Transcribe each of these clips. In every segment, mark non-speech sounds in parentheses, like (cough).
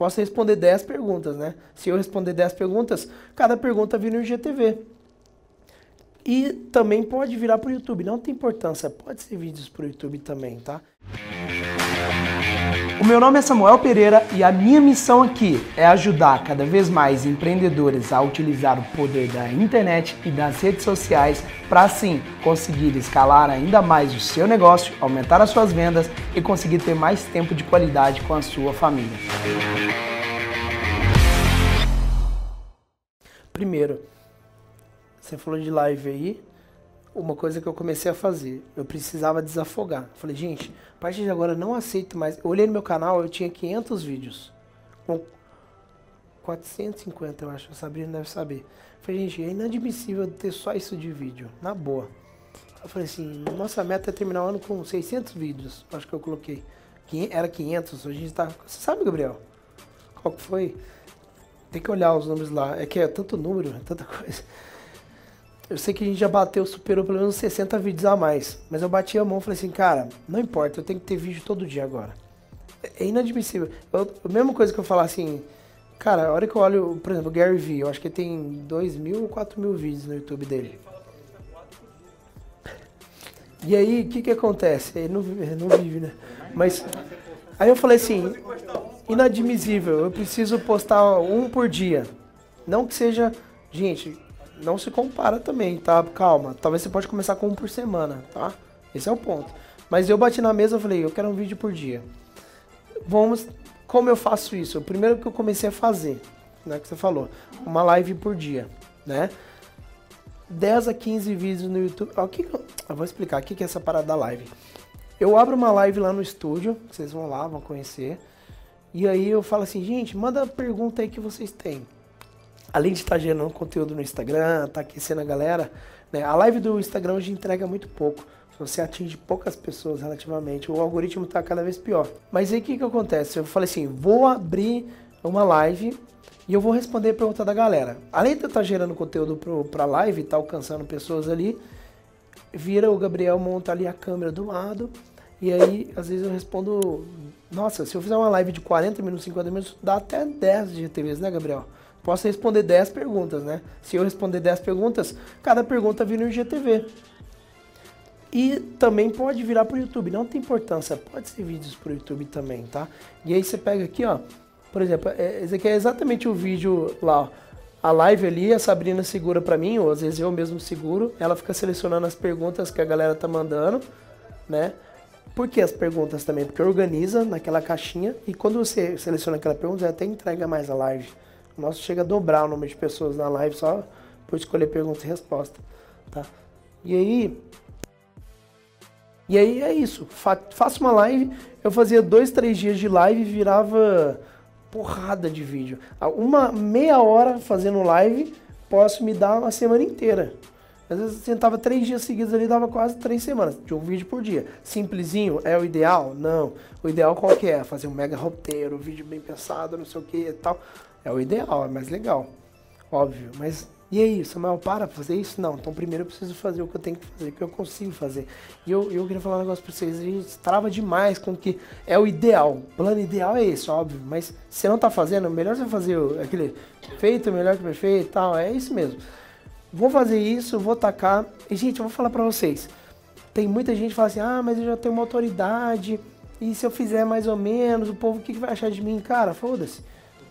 Posso responder 10 perguntas, né? Se eu responder 10 perguntas, cada pergunta vira no IGTV. E também pode virar para o YouTube, não tem importância, pode ser vídeos para o YouTube também, tá? O meu nome é Samuel Pereira e a minha missão aqui é ajudar cada vez mais empreendedores a utilizar o poder da internet e das redes sociais para assim conseguir escalar ainda mais o seu negócio, aumentar as suas vendas e conseguir ter mais tempo de qualidade com a sua família. Primeiro, você falou de live aí, uma coisa que eu comecei a fazer. Eu precisava desafogar. Falei, gente, a partir de agora não aceito mais. Eu olhei no meu canal, eu tinha 500 vídeos. Com 450, eu acho. A Sabrina deve saber. Falei, gente, é inadmissível ter só isso de vídeo. Na boa. Eu falei assim, nossa meta é terminar o ano com 600 vídeos. Acho que eu coloquei. Era 500, hoje a gente tá... Você sabe, Gabriel? Qual que foi? Tem que olhar os números lá. É que é tanto número, é tanta (laughs) coisa. Eu sei que a gente já bateu, superou pelo menos 60 vídeos a mais. Mas eu bati a mão e falei assim, cara, não importa, eu tenho que ter vídeo todo dia agora. É inadmissível. Eu, a mesma coisa que eu falar assim, cara, a hora que eu olho, por exemplo, o Gary Vee, eu acho que tem 2 mil ou 4 mil vídeos no YouTube dele. E aí, o que que acontece? Ele não, ele não vive, né? Mas, aí eu falei assim, inadmissível, eu preciso postar um por dia. Não que seja, gente, não se compara também, tá? Calma. Talvez você pode começar com um por semana, tá? Esse é o ponto. Mas eu bati na mesa e falei, eu quero um vídeo por dia. Vamos. Como eu faço isso? O primeiro que eu comecei a fazer, né? Que você falou, uma live por dia, né? 10 a 15 vídeos no YouTube. Ó, que eu... vou explicar o que é essa parada da live. Eu abro uma live lá no estúdio, vocês vão lá, vão conhecer. E aí eu falo assim, gente, manda a pergunta aí que vocês têm além de estar gerando conteúdo no Instagram, tá aquecendo a galera, né? A live do Instagram hoje entrega muito pouco. Você atinge poucas pessoas relativamente. O algoritmo está cada vez pior. Mas aí o que, que acontece? Eu falei assim: vou abrir uma live e eu vou responder a pergunta da galera. Além de eu estar gerando conteúdo para live tá alcançando pessoas ali, vira o Gabriel monta ali a câmera do lado. E aí, às vezes eu respondo. Nossa, se eu fizer uma live de 40 minutos, 50 minutos, dá até 10 GTVs, né, Gabriel? Posso responder 10 perguntas, né? Se eu responder 10 perguntas, cada pergunta vira no IGTV. E também pode virar para o YouTube, não tem importância, pode ser vídeos para o YouTube também, tá? E aí você pega aqui, ó, por exemplo, é, esse aqui é exatamente o vídeo lá, ó, a live ali, a Sabrina segura para mim, ou às vezes eu mesmo seguro, ela fica selecionando as perguntas que a galera tá mandando, né? Por que as perguntas também? Porque organiza naquela caixinha e quando você seleciona aquela pergunta, até entrega mais a live. Nosso chega a dobrar o número de pessoas na live só por escolher pergunta e resposta, tá? E aí, e aí é isso. Fa faço uma live, eu fazia dois, três dias de live e virava porrada de vídeo. Uma meia hora fazendo live, posso me dar uma semana inteira. Às vezes eu tentava três dias seguidos ali, dava quase três semanas, de um vídeo por dia. Simplesinho, é o ideal? Não. O ideal qual que é? Fazer um mega roteiro, um vídeo bem pensado, não sei o que e tal. É o ideal, é mais legal. Óbvio. Mas e aí, Samuel, para fazer isso? Não, então primeiro eu preciso fazer o que eu tenho que fazer, o que eu consigo fazer. E eu, eu queria falar um negócio pra vocês, a gente trava demais com que é o ideal. O plano ideal é esse, óbvio. Mas se não tá fazendo, melhor você fazer aquele feito melhor que perfeito e tal. É isso mesmo. Vou fazer isso, vou tacar. E, gente, eu vou falar pra vocês. Tem muita gente que fala assim, ah, mas eu já tenho uma autoridade. E se eu fizer mais ou menos, o povo o que, vai achar de mim? Cara, foda-se.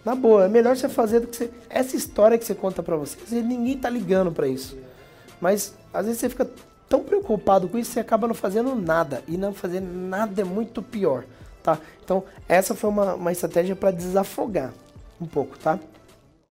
Na boa, é melhor você fazer do que você. Essa história que você conta para você, ninguém tá ligando para isso. Mas às vezes você fica tão preocupado com isso, você acaba não fazendo nada. E não fazer nada é muito pior, tá? Então, essa foi uma, uma estratégia para desafogar um pouco, tá?